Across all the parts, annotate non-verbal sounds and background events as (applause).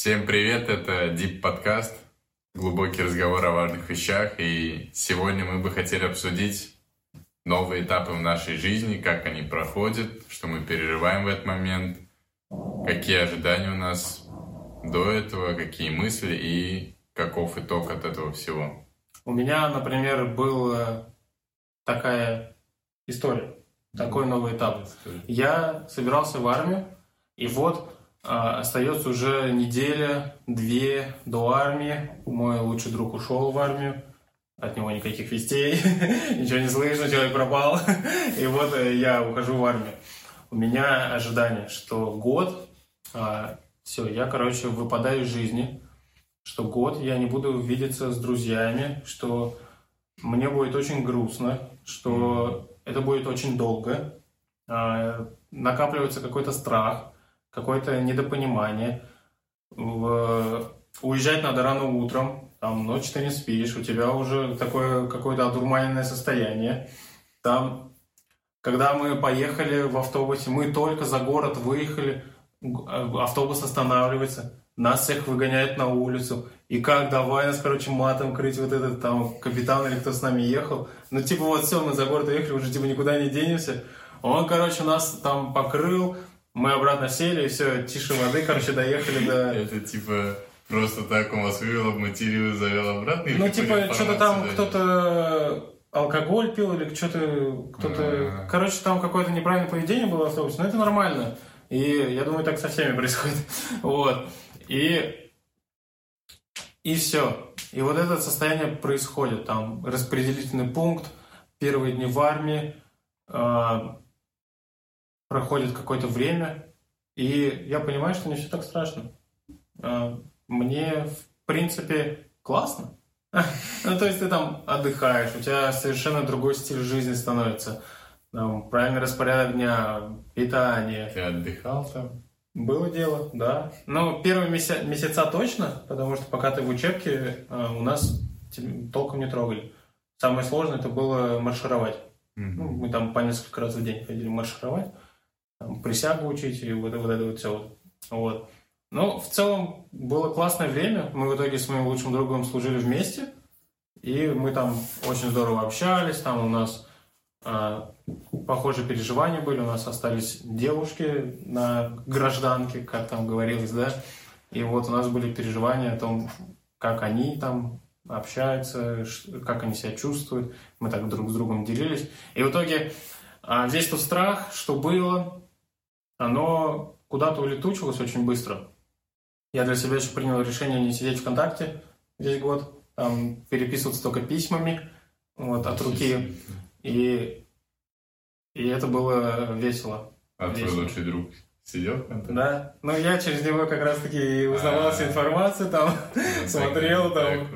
Всем привет, это Deep подкаст, глубокий разговор о важных вещах, и сегодня мы бы хотели обсудить новые этапы в нашей жизни, как они проходят, что мы переживаем в этот момент, какие ожидания у нас до этого, какие мысли и каков итог от этого всего. У меня, например, была такая история, такой новый этап. Я собирался в армию, и вот остается уже неделя, две до армии. Мой лучший друг ушел в армию. От него никаких вестей, (laughs) ничего не слышно, человек пропал. (laughs) И вот э, я ухожу в армию. У меня ожидание, что год, а, все, я, короче, выпадаю из жизни, что год я не буду видеться с друзьями, что мне будет очень грустно, что это будет очень долго, а, накапливается какой-то страх, какое-то недопонимание. В... Уезжать надо рано утром, там ночь ты не спишь, у тебя уже такое какое-то одурманенное состояние. Там, когда мы поехали в автобусе, мы только за город выехали, автобус останавливается, нас всех выгоняют на улицу. И как, давай нас, короче, матом крыть вот этот там капитан или кто с нами ехал. Ну, типа, вот все, мы за город уехали, уже типа никуда не денемся. Он, короче, нас там покрыл, мы обратно сели, и все, тише воды, короче, доехали до... Это типа просто так он вас вывел, обматерил завел обратно? Ну, типа, что-то там кто-то алкоголь пил или что-то... кто-то... А. Короче, там какое-то неправильное поведение было в автобусе, но это нормально. И я думаю, так со всеми (laughs) происходит. Вот. И... И все. И вот это состояние происходит. Там распределительный пункт, первые дни в армии, а, проходит какое-то время, и я понимаю, что не все так страшно. А, мне, в принципе, классно. (laughs) Ну, то есть ты там отдыхаешь, у тебя совершенно другой стиль жизни становится. Там, правильный распорядок дня, питание. Ты отдыхал там? Было дело, да. Ну, первые меся- месяца точно, потому что пока ты в учебке, а, у нас толком не трогали. Самое сложное это было маршировать. Mm-hmm. Ну, мы там по несколько раз в день ходили маршировать присягу учить и вот, вот это вот все. Вот. вот. Но в целом было классное время. Мы в итоге с моим лучшим другом служили вместе. И мы там очень здорово общались. Там у нас э, похожие переживания были. У нас остались девушки на гражданке, как там говорилось, да. И вот у нас были переживания о том, как они там общаются, как они себя чувствуют. Мы так друг с другом делились. И в итоге а, весь тот страх, что было, оно куда-то улетучилось очень быстро. Я для себя еще принял решение не сидеть ВКонтакте весь год, там переписываться только письмами вот, от руки. И, и это было весело. А весело. твой лучший друг сидел ВКонтакте? Да. Ну, я через него как раз-таки узнавал всю информацию, там, ну, (laughs) смотрел, там.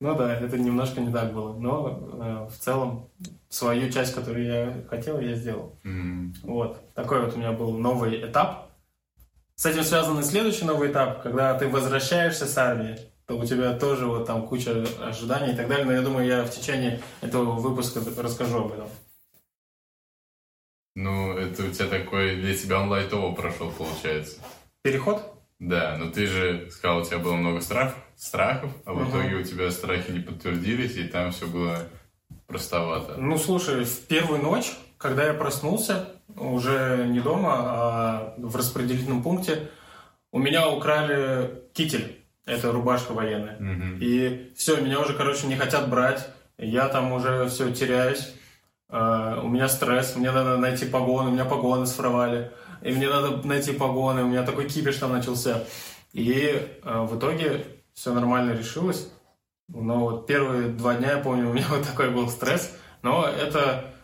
Ну да, это немножко не так было. Но э, в целом свою часть, которую я хотел, я сделал. Mm-hmm. Вот. Такой вот у меня был новый этап. С этим связан и следующий новый этап, когда ты возвращаешься с армии, то у тебя тоже вот там куча ожиданий и так далее. Но я думаю, я в течение этого выпуска расскажу об этом. Ну, это у тебя такой, для тебя он лайтово прошел, получается. Переход? Да, но ты же сказал, у тебя было много страхов, страхов а в угу. итоге у тебя страхи не подтвердились, и там все было простовато. Ну, слушай, в первую ночь, когда я проснулся, уже не дома, а в распределительном пункте, у меня украли китель. Это рубашка военная. Угу. И все, меня уже, короче, не хотят брать. Я там уже все теряюсь. Uh, у меня стресс, мне надо найти погоны, у меня погоны своровали и мне надо найти погоны, у меня такой кипиш там начался. И э, в итоге все нормально решилось. Но вот первые два дня, я помню, (laughs) у меня вот такой был стресс. Но это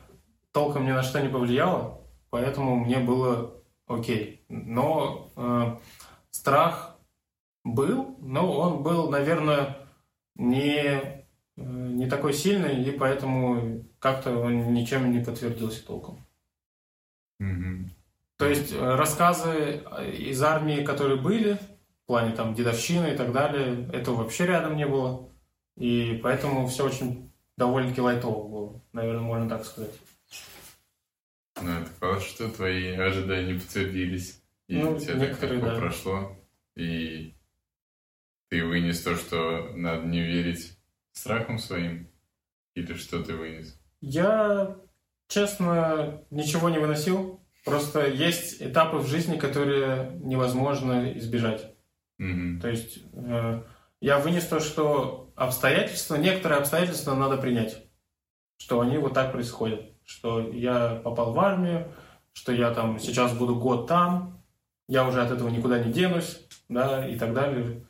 толком ни на что не повлияло, поэтому мне было окей. Но э, страх был, но он был, наверное, не, э, не такой сильный, и поэтому как-то он ничем не подтвердился толком. Mm-hmm. То есть э, рассказы э, из армии, которые были, в плане там дедовщины и так далее, этого вообще рядом не было. И поэтому все очень довольно-таки лайтово было, наверное, можно так сказать. Ну, это классно, что твои ожидания подтвердились. И ну, у тебя так да. прошло. И вынес то, что надо не верить страхом своим? Или что ты вынес? Я, честно, ничего не выносил. Просто есть этапы в жизни, которые невозможно избежать. Мгм. То есть э, я вынес то, что обстоятельства, некоторые обстоятельства надо принять, что они вот так происходят, что я попал в армию, что я там сейчас буду год там, я уже от этого никуда не денусь, да, и так далее.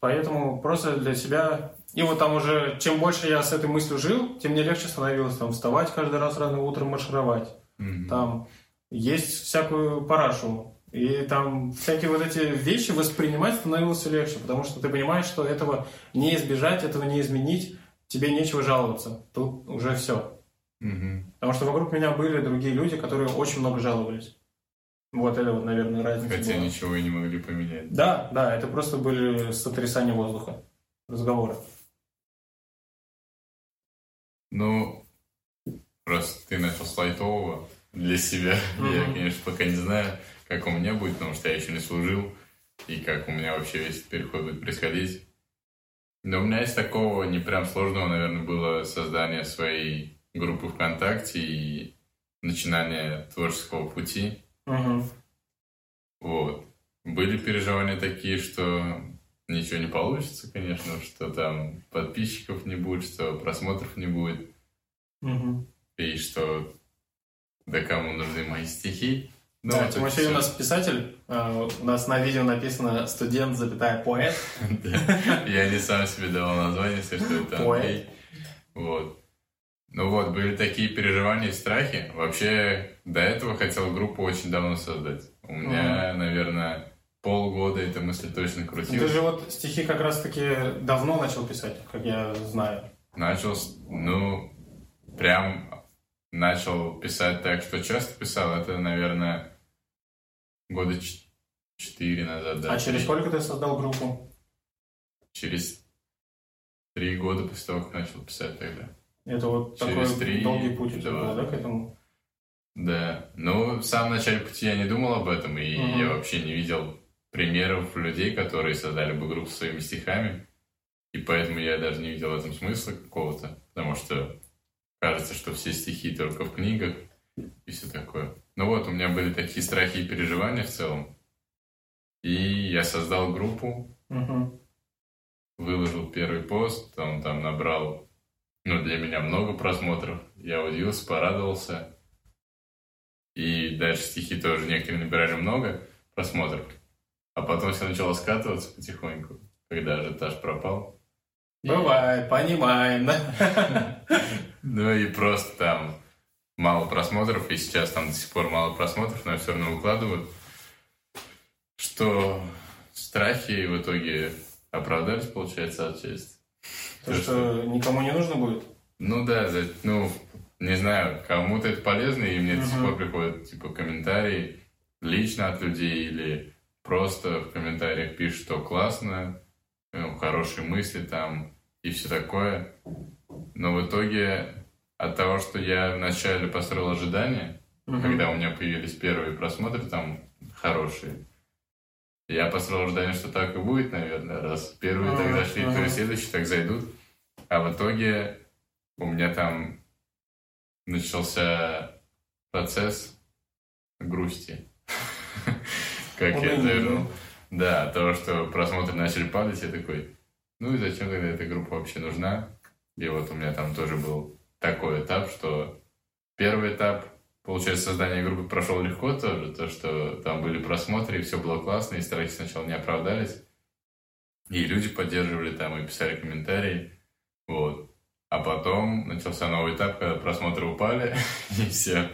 Поэтому просто для себя... И вот там уже, чем больше я с этой мыслью жил, тем мне легче становилось там вставать каждый раз рано утром, маршировать Мгм. там есть всякую парашу. И там всякие вот эти вещи воспринимать становилось легче, потому что ты понимаешь, что этого не избежать, этого не изменить, тебе нечего жаловаться. Тут уже все. Мгм. Потому что вокруг меня были другие люди, которые очень много жаловались. Вот это вот, наверное, разница. Хотя была. ничего и не могли поменять. Да, да, это просто были сотрясания воздуха, разговоры. Ну, просто ты начал с лайтового для себя. (laughs) Я, Мгм. конечно, пока не знаю, как у меня будет, потому что я еще не служил, и как у меня вообще весь этот переход будет происходить. Но у меня из такого не прям сложного, наверное, было создание своей группы ВКонтакте и начинание творческого пути. Мгм. Вот. Были переживания такие, что ничего не получится, конечно, что там подписчиков не будет, что просмотров не будет, Мгм. и что да кому нужны мои стихи. Ну, да, Тимофей это у нас писатель, э, у нас на видео написано студент, запятая, поэт. (laughs) Я не сам себе давал название, если что это. Андрей. Вот. Ну вот, были такие переживания и страхи. Вообще, до этого хотел группу очень давно создать. У меня, наверное, полгода эта мысль точно Ну, Ты крутилась. же вот стихи как раз-таки давно начал писать, как я знаю. Начал, ну, прям начал писать так, что часто писал, это, наверное, года четыре назад, да. а через сколько ты создал группу? Через три года после того, как начал писать тогда. Это вот Через такой три, долгий путь у тебя да. был, да, к этому? Да. Ну, в самом начале пути я не думал об этом, и Мгм. я вообще не видел примеров людей, которые создали бы группу своими стихами. И поэтому я даже не видел в этом смысла какого-то, потому что кажется, что все стихи только в книгах и все такое. Ну вот, у меня были такие страхи и переживания в целом. И я создал группу, Мгм. выложил первый пост, он там набрал, ну, для меня много просмотров. Я удивился, порадовался. И дальше стихи тоже некоторые набирали много просмотров. А потом все начало скатываться потихоньку, когда ажиотаж пропал. Бывает, понимаем, да? (laughs) Ну и просто там мало просмотров, и сейчас там до сих пор мало просмотров, но я все равно выкладываю. Что страхи в итоге оправдались, получается, отчасти. То, что никому не нужно будет. Ну да, за- ну, не знаю, кому-то это полезно, и мне до сих пор приходят, типа, комментарии лично от людей, или просто в комментариях пишут, что классно, ну, хорошие мысли там, и все такое. Но в итоге от того, что я вначале построил ожидания, Мгм. когда у меня появились первые просмотры там хорошие, я построил ожидание, что так и будет, наверное, раз первые так Ага, зашли, то ага. и следующие так зайдут. А в итоге у меня там начался процесс грусти. (laughs) Как я завернул. Да, того, что просмотры начали падать, я такой, ну и зачем тогда эта группа вообще нужна? И вот у меня там тоже был такой этап, что первый этап, получается, создание группы прошел легко тоже, то, что там были просмотры, и все было классно, и страхи сначала не оправдались. И люди поддерживали там и писали комментарии. Вот. А потом начался новый этап, когда просмотры упали, (laughs) и все.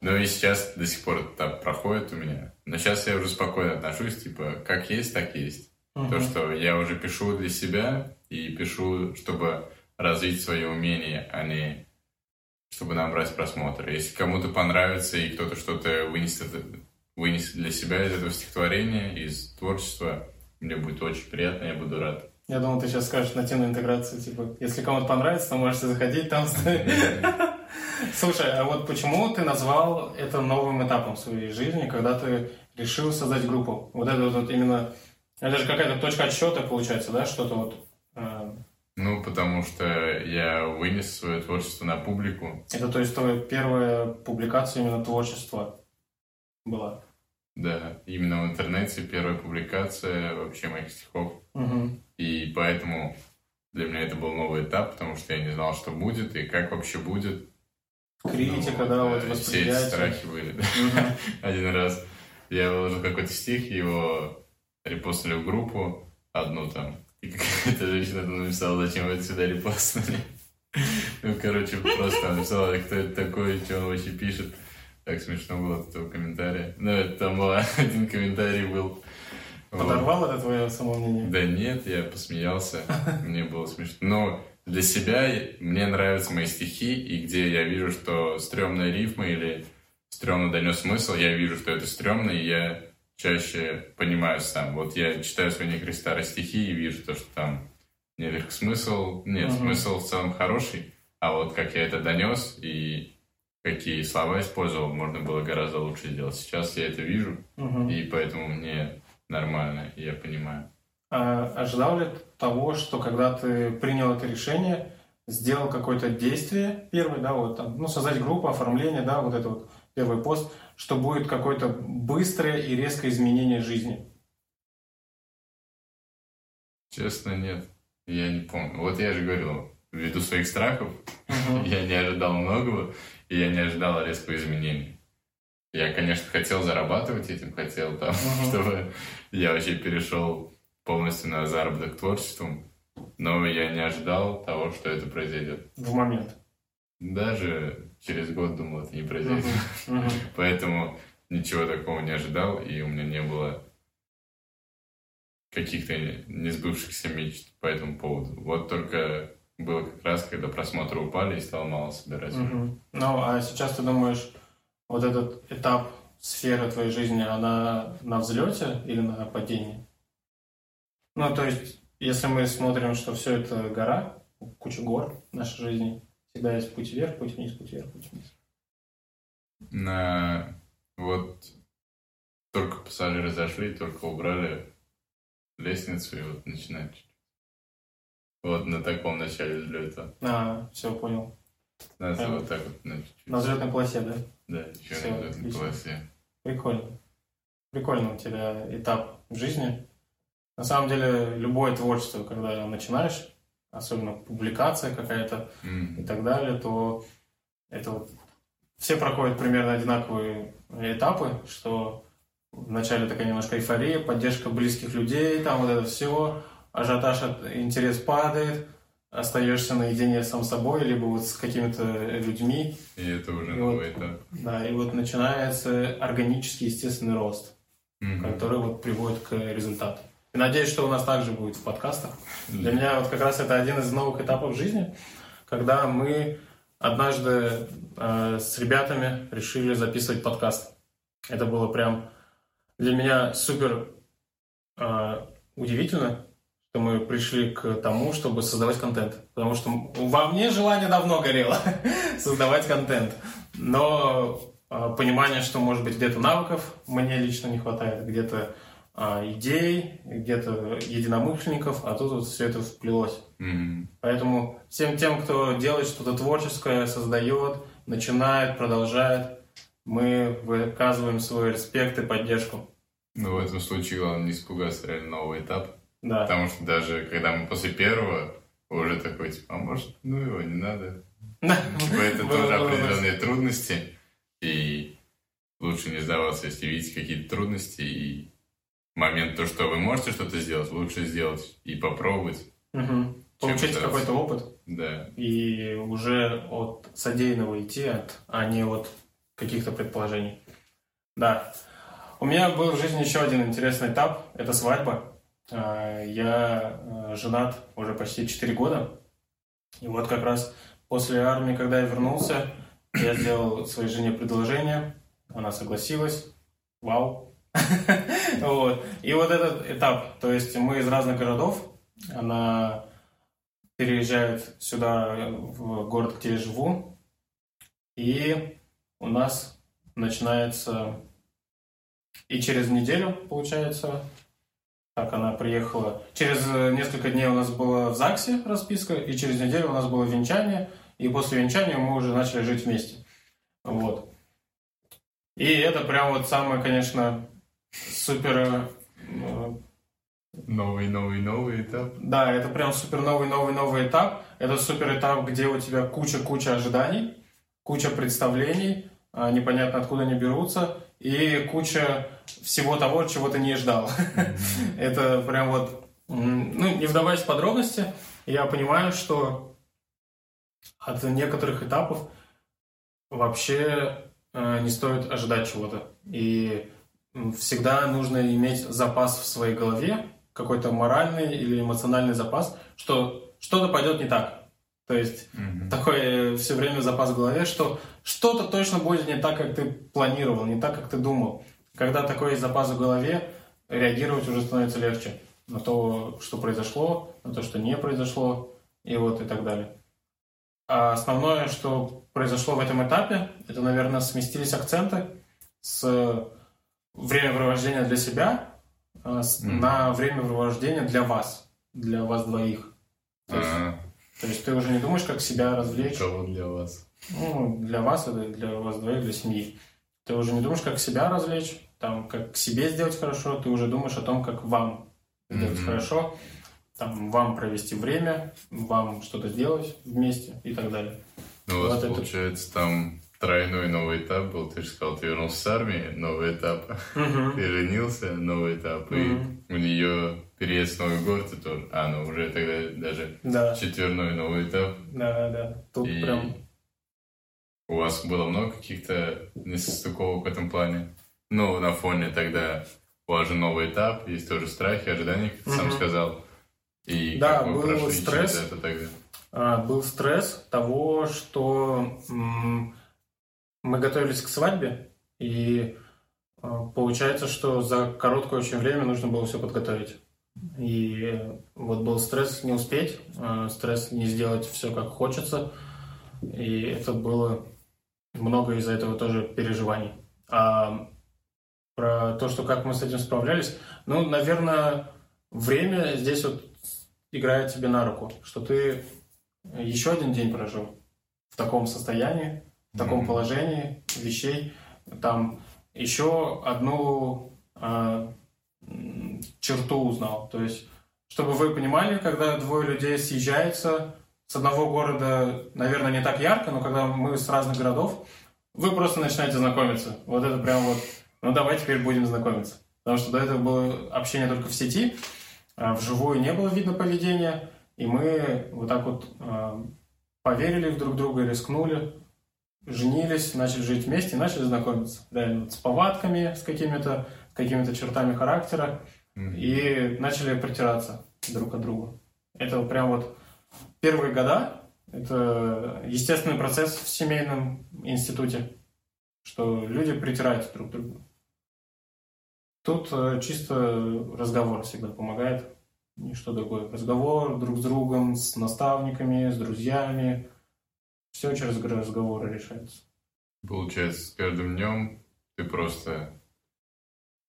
Ну и сейчас до сих пор этот этап проходит у меня. Но сейчас я уже спокойно отношусь, типа, как есть, так есть. Мгм. То, что я уже пишу для себя и пишу, чтобы развить свое умение, а не чтобы набрать просмотры. Если кому-то понравится и кто-то что-то вынесет, вынесет для себя из этого стихотворения, из творчества, мне будет очень приятно, я буду рад. Я думал, ты сейчас скажешь нативную интеграцию, типа, если кому-то понравится, то можете заходить там. (laughs) Слушай, а вот почему ты назвал это новым этапом своей жизни, когда ты решил создать группу? Вот это вот именно Это же какая-то точка отсчета, получается, да? Что-то вот... Э... Ну, потому что я вынес свое творчество на публику. Это, то есть, твоя первая публикация именно творчества была? Да, именно в интернете первая публикация вообще моих стихов. Угу. И поэтому для меня это был новый этап, потому что я не знал, что будет и как вообще будет. Критика, ну, да, вот восприятие. Все эти страхи были. Угу. (laughs) Один раз я выложил какой-то стих, его репостили в группу, одну там. И какая-то женщина там написала, зачем вы сюда репостнули. Ну, короче, просто написала, кто это такой, что он вообще пишет. Так смешно было от этого комментария. Ну, это там был один комментарий был. Подорвал вот. это твое самомнение? Да нет, я посмеялся. Мне было смешно. Но для себя мне нравятся мои стихи, и где я вижу, что стрёмная рифма или стрёмно донес смысл, я вижу, что это стрёмно, и я чаще понимаю сам. Вот я читаю свои старые стихи и вижу то, что там наверх смысл, нет, угу. смысл в целом хороший, а вот как я это донес и какие слова использовал, можно было гораздо лучше сделать. Сейчас я это вижу, угу. и поэтому мне нормально, я понимаю. А ожидал ли того, что когда ты принял это решение, сделал какое-то действие первое, да, вот там, ну, создать группу, оформление, да, вот это вот первый пост, что будет какое-то быстрое и резкое изменение жизни? Честно, нет. Я не помню. Вот я же говорил, ввиду своих страхов, uh-huh. (laughs) я не ожидал многого, и я не ожидал резкого изменения. Я, конечно, хотел зарабатывать этим, хотел там, uh-huh. (laughs) чтобы я вообще перешел полностью на заработок творчеством, но я не ожидал того, что это произойдет. В момент? Даже через год думал, это не произойдет. Uh-huh. (laughs) Uh-huh. Поэтому ничего такого не ожидал, и у меня не было каких-то несбывшихся мечт по этому поводу. Вот только было как раз, когда просмотры упали и стало мало собирать. Угу. Ну, а сейчас ты думаешь, вот этот этап сферы твоей жизни, она на взлете или на падении? Ну, то есть, если мы смотрим, что все это гора, куча гор в нашей жизни, всегда есть путь вверх, путь вниз, путь вверх, путь вниз. На... Вот только пассажиры зашли, только убрали лестницу и вот начинают вот на таком начале взлета. А, все, понял. Надо Прям вот так вот. На, на взлетной полосе, да? Да, еще все, на взлетной отлично. полосе. Прикольно. Прикольно у тебя этап в жизни. На самом деле, любое творчество, когда начинаешь, особенно публикация какая-то mm. и так далее, то это вот все проходят примерно одинаковые этапы, что вначале такая немножко эйфория, поддержка близких людей, там вот это все, ажиотаж, интерес падает, остаешься наедине сам собой, либо вот с какими-то людьми. И это уже и новый вот, этап. Да, и вот начинается органический естественный рост, mm который вот приводит к результату. Надеюсь, что у нас также будет в подкастах. mm Для меня вот как раз это один из новых этапов жизни, когда мы однажды э, с ребятами решили записывать подкаст. Это было прям для меня супер э, удивительно, что мы пришли к тому, чтобы создавать контент. Потому что во мне желание давно горело (laughs) создавать контент. Но э, понимание, что, может быть, где-то навыков мне лично не хватает, где-то идей, где-то единомышленников, а тут вот все это вплелось. Mm-hmm. Поэтому всем тем, кто делает что-то творческое, создает, начинает, продолжает, мы выказываем свой респект и поддержку. Ну, в этом случае главное не испугаться реально новый этап. Да. Потому что даже когда мы после первого уже такой, типа, а может, ну его не надо. Типа, это тоже определенные трудности. И лучше не сдаваться, если видите какие-то трудности. И момент то, что вы можете что-то сделать, лучше сделать и попробовать. Угу. Получить какой-то опыт. Да. И уже от содеянного идти, от, а не от каких-то предположений. Да. У меня был в жизни еще один интересный этап. Это свадьба. А, я э, женат уже почти 4 года. И вот как раз после армии, когда я вернулся, я сделал своей жене предложение. Она согласилась. Вау. (laughs) вот. И вот этот этап. То есть мы из разных городов. Она переезжает сюда, в город, где я живу. И у нас начинается и через неделю, получается, Так, она приехала. Через э, несколько дней у нас была в ЗАГСе расписка, и через неделю у нас было венчание, и после венчания мы уже начали жить вместе. Вот. И это прям вот самое, конечно, супер... Э, новый, новый, новый этап. Да, это прям супер новый, новый, новый этап. Это супер этап, где у тебя куча-куча ожиданий, куча представлений, а, непонятно откуда они берутся, и куча всего того, чего ты не ждал. (laughs) Это прям вот, ну, не вдаваясь в подробности, я понимаю, что от некоторых этапов вообще э, не стоит ожидать чего-то. И всегда нужно иметь запас в своей голове, какой-то моральный или эмоциональный запас, что что-то пойдет не так. То есть mm-hmm. такой все время запас в голове, что что-то точно будет не так, как ты планировал, не так, как ты думал. Когда такой запас в голове, реагировать уже становится легче на то, что произошло, на то, что не произошло, и вот и так далее. А основное, что произошло в этом этапе, это, наверное, сместились акценты с времяпровождения для себя mm. на времяпровождение для вас, для вас двоих. То есть. То есть ты уже не думаешь, как себя развлечь. Кого для вас? Ну, для вас, это для вас двоих, для семьи. Ты уже не думаешь, как себя развлечь, там, как себе сделать хорошо, ты уже думаешь о том, как вам сделать mm-hmm. хорошо, там, вам провести время, вам что-то сделать вместе и так далее. Ну, у вас, вот получается, это... там тройной новый этап был. Ты же сказал, ты вернулся с армии, новый этап. Uh-huh. Ты женился, новый этап. Uh-huh. И у нее переезд в новый город, и тоже. А, ну уже тогда даже да. четверной новый этап. Да, да. Тут и прям... У вас было много каких-то несостыковок в этом плане? Ну, на фоне тогда у вас же новый этап, есть тоже страхи, ожидания, как ты uh-huh. сам сказал. И да, был стресс. это тогда? А, был стресс того, что м- мы готовились к свадьбе, и а, получается, что за короткое очень время нужно было все подготовить. И вот был стресс не успеть, а, стресс не сделать все как хочется. И это было много из-за этого тоже переживаний. А про то, что как мы с этим справлялись, ну, наверное, время здесь вот играет тебе на руку, что ты еще один день прожил в таком состоянии, в таком mm-hmm. положении вещей. Там еще одну э, черту узнал. То есть, чтобы вы понимали, когда двое людей съезжаются с одного города, наверное, не так ярко, но когда мы с разных городов, вы просто начинаете знакомиться. Вот это прям вот, ну давай теперь будем знакомиться. Потому что до этого было общение только в сети, а вживую не было видно поведения, и мы вот так вот э, поверили в друг друга, рискнули, женились, начали жить вместе, начали знакомиться. Реально, с повадками, с какими-то какими чертами характера. Mm-hmm. И начали притираться друг к другу. Это прям вот первые года, это естественный процесс в семейном институте, что люди притираются друг к другу. Тут э, чисто разговор всегда помогает, ничто другое. Разговор друг с другом, с наставниками, с друзьями, все через разговоры решается. Получается, с каждым днем ты просто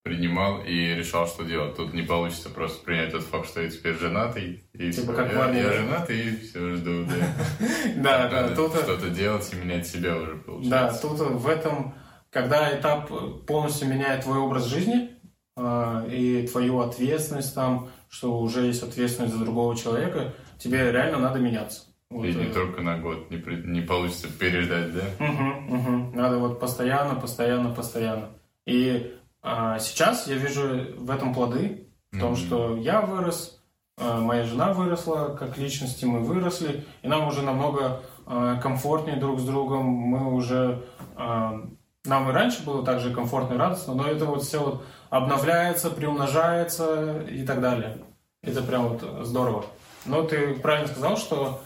принимал и решал, что делать. Тут не получится просто принять тот факт, что я теперь женатый, и типа как я, я женатый, и все, жду, да. (laughs) Да, тут... Что-то делать и менять себя уже, получается. Да, тут в этом, когда этап полностью меняет твой образ жизни, а, и твою ответственность там, что уже есть ответственность за другого человека, тебе реально надо меняться. Вот, и не э... только на год, не, при... не получится переждать, да? Угу, угу. Надо вот постоянно, постоянно, постоянно. И а, сейчас я вижу в этом плоды, в том, mm что я вырос, а, моя жена выросла, как личности мы выросли, и нам уже намного а, комфортнее друг с другом, мы уже... А, нам и раньше было также комфортно и радостно, но это вот все вот обновляется, приумножается и так далее. Это прям вот здорово. Но ты правильно сказал, что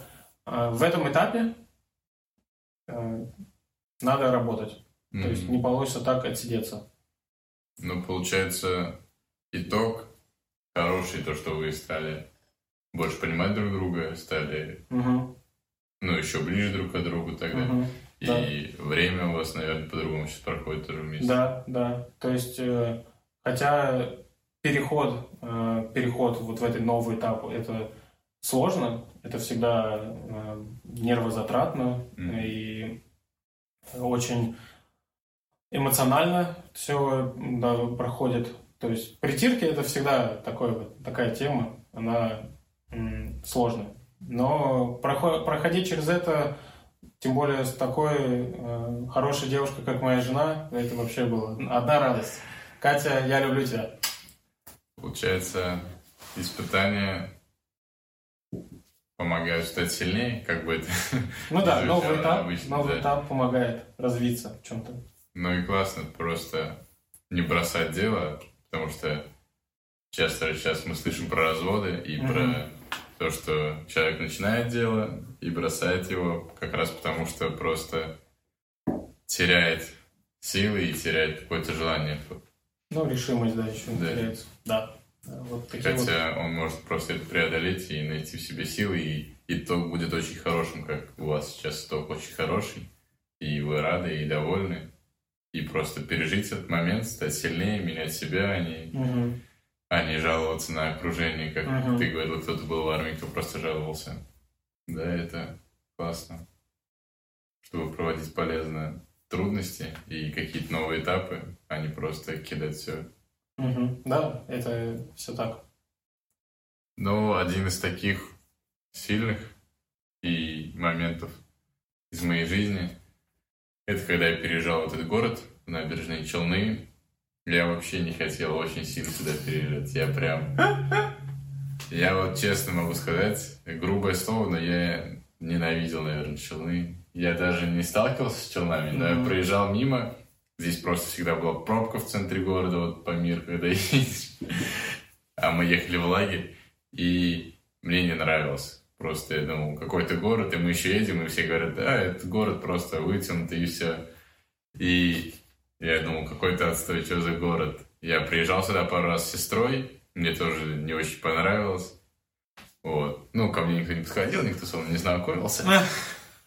в этом этапе а, надо работать. Mm-hmm. То есть не получится так отсидеться. Ну, получается, итог хороший, то, что вы стали больше понимать друг друга, стали, угу. ну, еще ближе друг к другу тогда. Угу. И да. время у вас, наверное, по-другому сейчас проходит тоже вместе. Да, да. То есть, э, хотя переход, э, переход вот в этот новый этап, это сложно, это всегда э, нервозатратно mm. и очень эмоционально все да, проходит. То есть притирки это всегда такой, такая тема, она сложная. Но проход, проходить через это, тем более с такой э, хорошей девушкой, как моя жена, это вообще было одна радость. Катя, я люблю тебя. Получается, испытания помогают стать сильнее, как бы это... (laughs) Ну да, (laughs) новый этап, обычно, новый да. этап помогает развиться в чем-то. Ну и классно просто не бросать дело, потому что часто сейчас мы слышим про разводы и mm-hmm. про то, что человек начинает дело и бросает его как раз потому, что просто теряет силы и теряет какое-то желание ну, решимость, да, еще да. теряется. Да. Вот Хотя вот. он может просто это преодолеть и найти в себе силы, и итог будет очень хорошим, как у вас сейчас итог очень хороший, и вы рады и довольны. И просто пережить этот момент, стать сильнее, менять себя, а не, угу. а не жаловаться на окружение, как угу. ты говорил, кто-то был в армии, кто просто жаловался. Да, это классно. Чтобы проводить полезно трудности и какие-то новые этапы, а не просто кидать все. Угу. Да, это все так. Ну, один из таких сильных и моментов из моей жизни, это когда я переезжал в этот город, в набережные Челны. Я вообще не хотел очень сильно сюда переезжать. Я прям... (laughs) Я вот честно могу сказать, грубое слово, но я ненавидел, наверное, Челны. Я даже не сталкивался с Челнами, но я проезжал мимо. Здесь просто всегда была пробка в центре города, вот по миру, когда (laughs) едешь. А мы ехали в лагерь, и мне не нравилось. Просто я думал, какой-то город, и мы еще едем, и все говорят, да, это город просто вытянутый, и все. И я думал, какой-то отстой, что за город. Я приезжал сюда пару раз с сестрой, мне тоже не очень понравилось. Вот. Ну, ко мне никто не подходил, никто со мной не знакомился.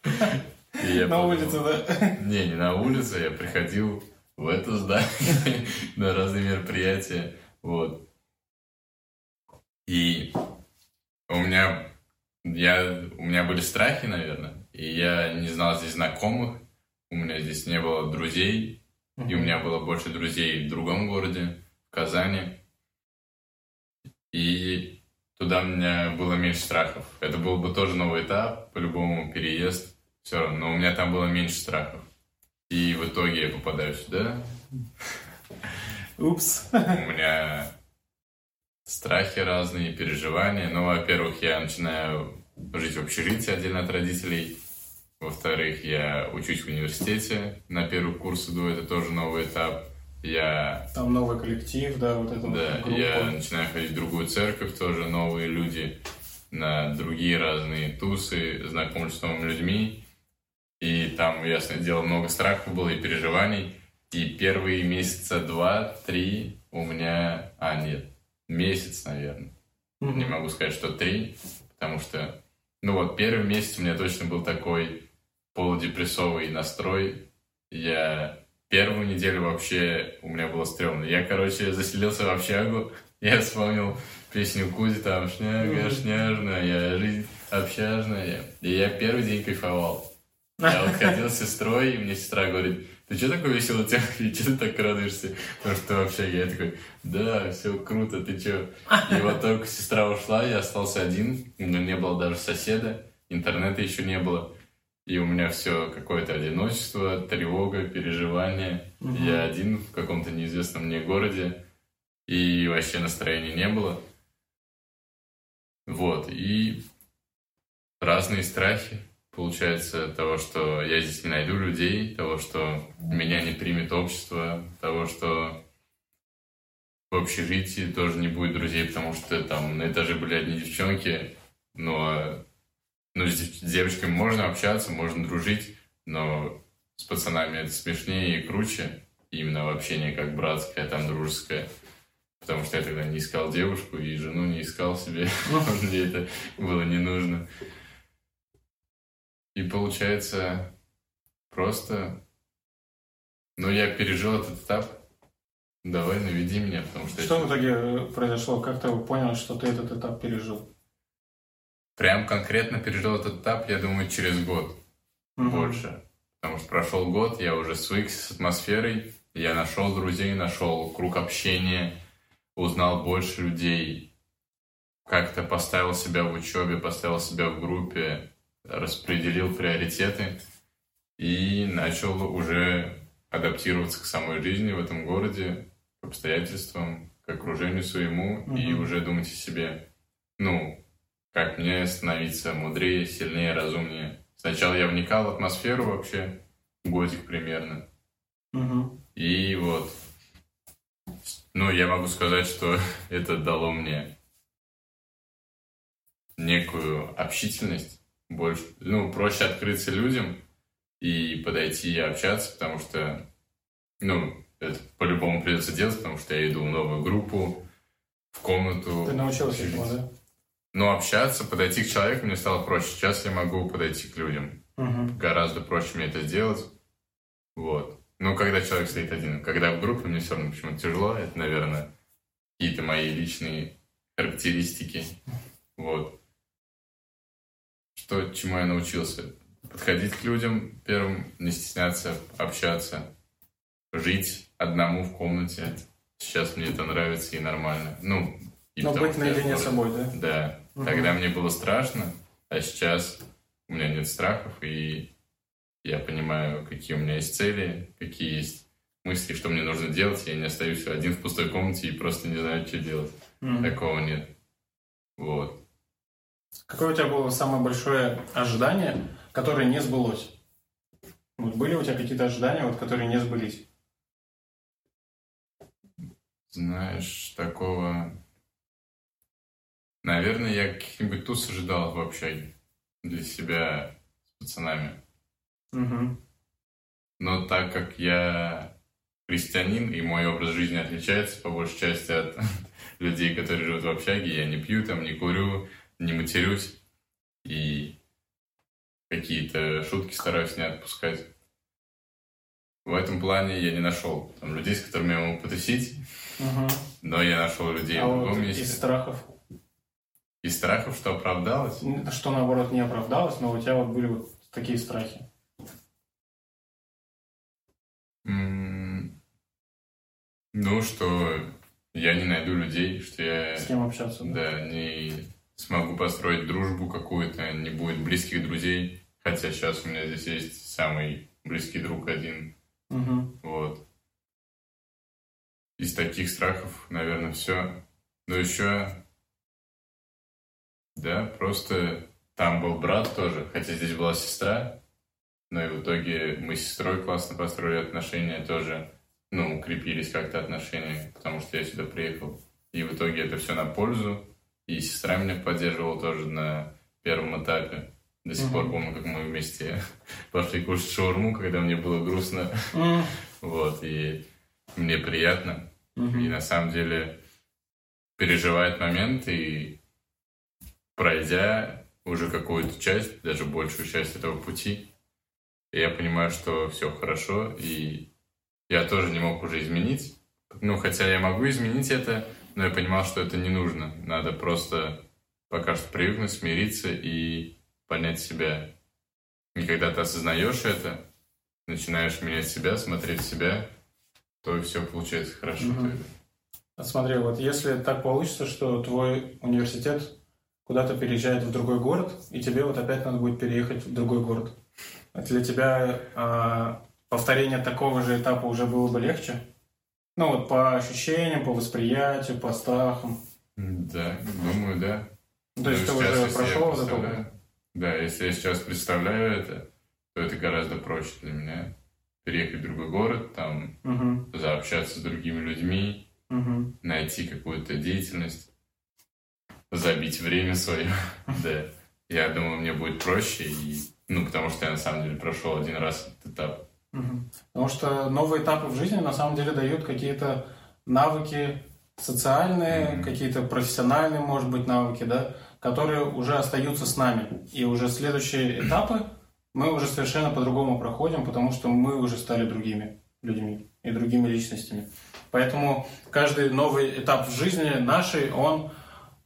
(laughs) На улице, да? Не, не на улице, я приходил в это здание (laughs) на разные мероприятия. Вот. И у меня, я, у меня были страхи, наверное, и я не знал здесь знакомых, у меня здесь не было друзей, и у меня было больше друзей в другом городе, в Казани. И туда у меня было меньше страхов. Это был бы тоже новый этап, по-любому переезд все равно, но у меня там было меньше страхов. И в итоге я попадаю сюда. Упс. У меня страхи разные, переживания. Ну, во-первых, я начинаю жить в общежитии отдельно от родителей. Во-вторых, я учусь в университете. На первый курс иду, это тоже новый этап. Я... Там новый коллектив, да, вот это Да, вот я начинаю ходить в другую церковь, тоже новые люди на другие разные тусы, знакомлюсь с новыми людьми. Там, ясное дело, много страхов было и переживаний. И первые месяца два-три у меня... А, нет, месяц, наверное. Mm-hmm. Не могу сказать, что три, потому что... Ну вот, первый месяц у меня точно был такой полудепрессовый настрой. Я первую неделю вообще у меня было стрёмно. Я, короче, заселился в общагу, (laughs) я вспомнил песню Кузи, там «Шняга, шняжная, я жизнь общажная». И я первый день кайфовал. Я вот ходил с сестрой, и мне сестра говорит, ты что такой веселый тихий, (laughs) что ты так радуешься? Потому что вообще я такой, да, все круто, ты что? И вот (laughs) только сестра ушла, я остался один, у меня не было даже соседа, интернета еще не было. И у меня все какое-то одиночество, тревога, переживание. Угу. Я один в каком-то неизвестном мне городе, и вообще настроения не было. Вот, и разные страхи получается, того, что я здесь не найду людей, того, что меня не примет общество, того, что в общежитии тоже не будет друзей, потому что там на этаже были одни девчонки, но ну, с девочками можно общаться, можно дружить, но с пацанами это смешнее и круче, именно в общении как братское, там дружеское. Потому что я тогда не искал девушку и жену не искал себе, (laughs) мне это было не нужно. И получается просто... Ну, я пережил этот этап, давай наведи меня, потому что... Что в итоге э, произошло? Как ты понял, что ты этот этап пережил? Прям конкретно пережил этот этап, я думаю, через год угу. больше. Потому что прошел год, я уже свыкся с атмосферой, я нашел друзей, нашел круг общения, узнал больше людей, как-то поставил себя в учебе, поставил себя в группе, распределил приоритеты и начал уже адаптироваться к самой жизни в этом городе, к обстоятельствам, к окружению своему угу. и уже думать о себе. Ну, как мне становиться мудрее, сильнее, разумнее. Сначала я вникал в атмосферу вообще, годик примерно. Угу. И вот, ну, я могу сказать, что (laughs) это дало мне некую общительность, больше, ну, проще открыться людям и подойти и общаться, потому что, ну, это по-любому придется делать, потому что я иду в новую группу, в комнату. Ты научился этому, да? Но общаться, подойти к человеку мне стало проще. Сейчас я могу подойти к людям. Угу. Гораздо проще мне это сделать. Вот. Ну, когда человек стоит один. Когда в группе, мне все равно почему-то тяжело. Это, наверное, какие-то мои личные характеристики. Вот. Что, чему я научился? Подходить к людям первым, не стесняться, общаться, жить одному в комнате. Сейчас мне это нравится и нормально. Ну, и Но быть наедине с собой, да? Да. Угу. Тогда мне было страшно, а сейчас у меня нет страхов, и я понимаю, какие у меня есть цели, какие есть мысли, что мне нужно делать. Я не остаюсь один в пустой комнате и просто не знаю, что делать. Угу. Такого нет. Вот. Какое у тебя было самое большое ожидание, которое не сбылось? Вот были у тебя какие-то ожидания, вот, которые не сбылись? Знаешь, такого Наверное, я каких-нибудь туз ожидал в общаге для себя с пацанами. Угу. Но так как я христианин, и мой образ жизни отличается по большей части от (laughs) людей, которые живут в общаге, я не пью там, не курю, не матерюсь, и какие-то шутки стараюсь не отпускать. В этом плане я не нашел там, людей, с которыми я могу потусить, угу. но я нашел людей а в другом вот месте. Из страхов? Из страхов, что оправдалось? Что, наоборот, не оправдалось, но у тебя вот были вот такие страхи. Ну, что я не найду людей, что я... С кем общаться. Да, да не смогу построить дружбу какую-то, не будет близких друзей. Хотя сейчас у меня здесь есть самый близкий друг один. Угу. Вот. Из таких страхов, наверное, все. Но еще да, просто там был брат тоже, хотя здесь была сестра, но и в итоге мы с сестрой классно построили отношения тоже, ну, укрепились как-то отношения, потому что я сюда приехал. И в итоге это все на пользу. И сестра меня поддерживала тоже на первом этапе. До сих mm-hmm. пор помню, как мы вместе (laughs) пошли кушать шаурму, когда мне было грустно. Mm-hmm. (laughs) Вот, и мне приятно. Mm-hmm. И на самом деле переживает момент, и пройдя уже какую-то часть, даже большую часть этого пути, я понимаю, что все хорошо, и я тоже не мог уже изменить. Ну, хотя я могу изменить это, но я понимал, что это не нужно. Надо просто пока что привыкнуть, смириться и понять себя. И когда ты осознаешь это, начинаешь менять себя, смотреть себя, то все получается хорошо. Угу. Смотри, вот если так получится, что твой университет куда-то переезжает в другой город, и тебе вот опять надо будет переехать в другой город. Для тебя э, повторение такого же этапа уже было бы легче? Ну вот по ощущениям, по восприятию, по страхам. Да, думаю, да. Ну, то есть ты уже прошел вот это? Да, если я сейчас представляю это, то это гораздо проще для меня. Переехать в другой город, там угу. заобщаться с другими людьми, угу. найти какую-то деятельность забить время свое. (laughs) да. Я думаю, мне будет проще, и, ну, потому что я на самом деле прошел один раз этот этап. Потому что новые этапы в жизни на самом деле дают какие-то навыки социальные, mm-hmm. какие-то профессиональные, может быть, навыки, да, которые уже остаются с нами. И уже следующие этапы мы уже совершенно по-другому проходим, потому что мы уже стали другими людьми. и другими личностями. Поэтому каждый новый этап в жизни нашей, он...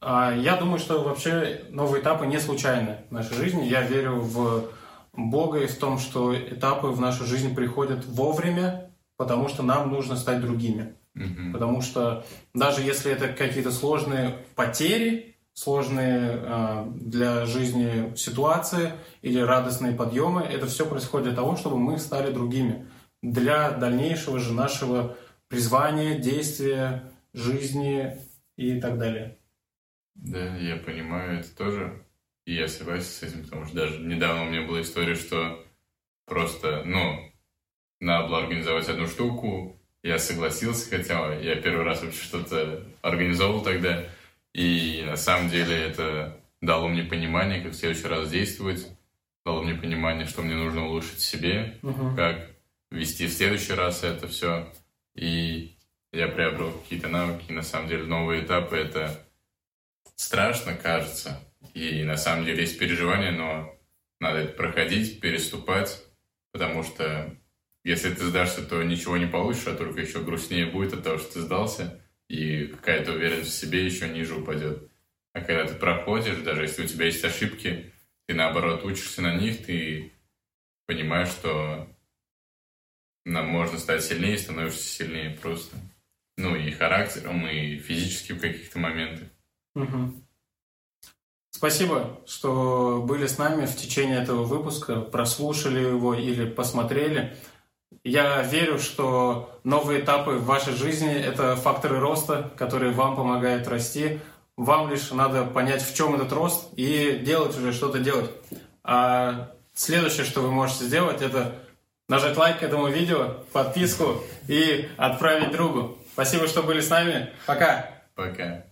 А, я думаю, что вообще новые этапы не случайны в нашей жизни. Я верю в Бога и в том, что этапы в нашу жизнь приходят вовремя, потому что нам нужно стать другими. Mm-hmm. Потому что даже если это какие-то сложные потери, сложные э, для жизни ситуации или радостные подъемы, это все происходит для того, чтобы мы стали другими. Для дальнейшего же нашего призвания, действия, жизни и так далее. Да, я понимаю это тоже. И я согласен с этим, потому что даже недавно у меня была история, что просто, ну, надо было организовать одну штуку, я согласился, хотя я первый раз вообще что-то организовал тогда, и на самом деле это дало мне понимание, как в следующий раз действовать, дало мне понимание, что мне нужно улучшить себе, uh-huh. как вести в следующий раз это все. И я приобрел какие-то навыки. На самом деле новые этапы это страшно, кажется. И на самом деле есть переживания, но надо это проходить, переступать, потому что если ты сдашься, то ничего не получишь, а только еще грустнее будет от того, что ты сдался, и какая-то уверенность в себе еще ниже упадет. А когда ты проходишь, даже если у тебя есть ошибки, ты наоборот учишься на них, ты понимаешь, что нам можно стать сильнее, становишься сильнее просто. Ну и характером, и физически в каких-то моментах. Угу. Спасибо, что были с нами в течение этого выпуска, прослушали его или посмотрели. Я верю, что новые этапы в вашей жизни – это факторы роста, которые вам помогают расти. Вам лишь надо понять, в чем этот рост, и делать уже что-то делать. А следующее, что вы можете сделать, это нажать лайк этому видео, подписку и отправить другу. Спасибо, что были с нами. Пока. Пока.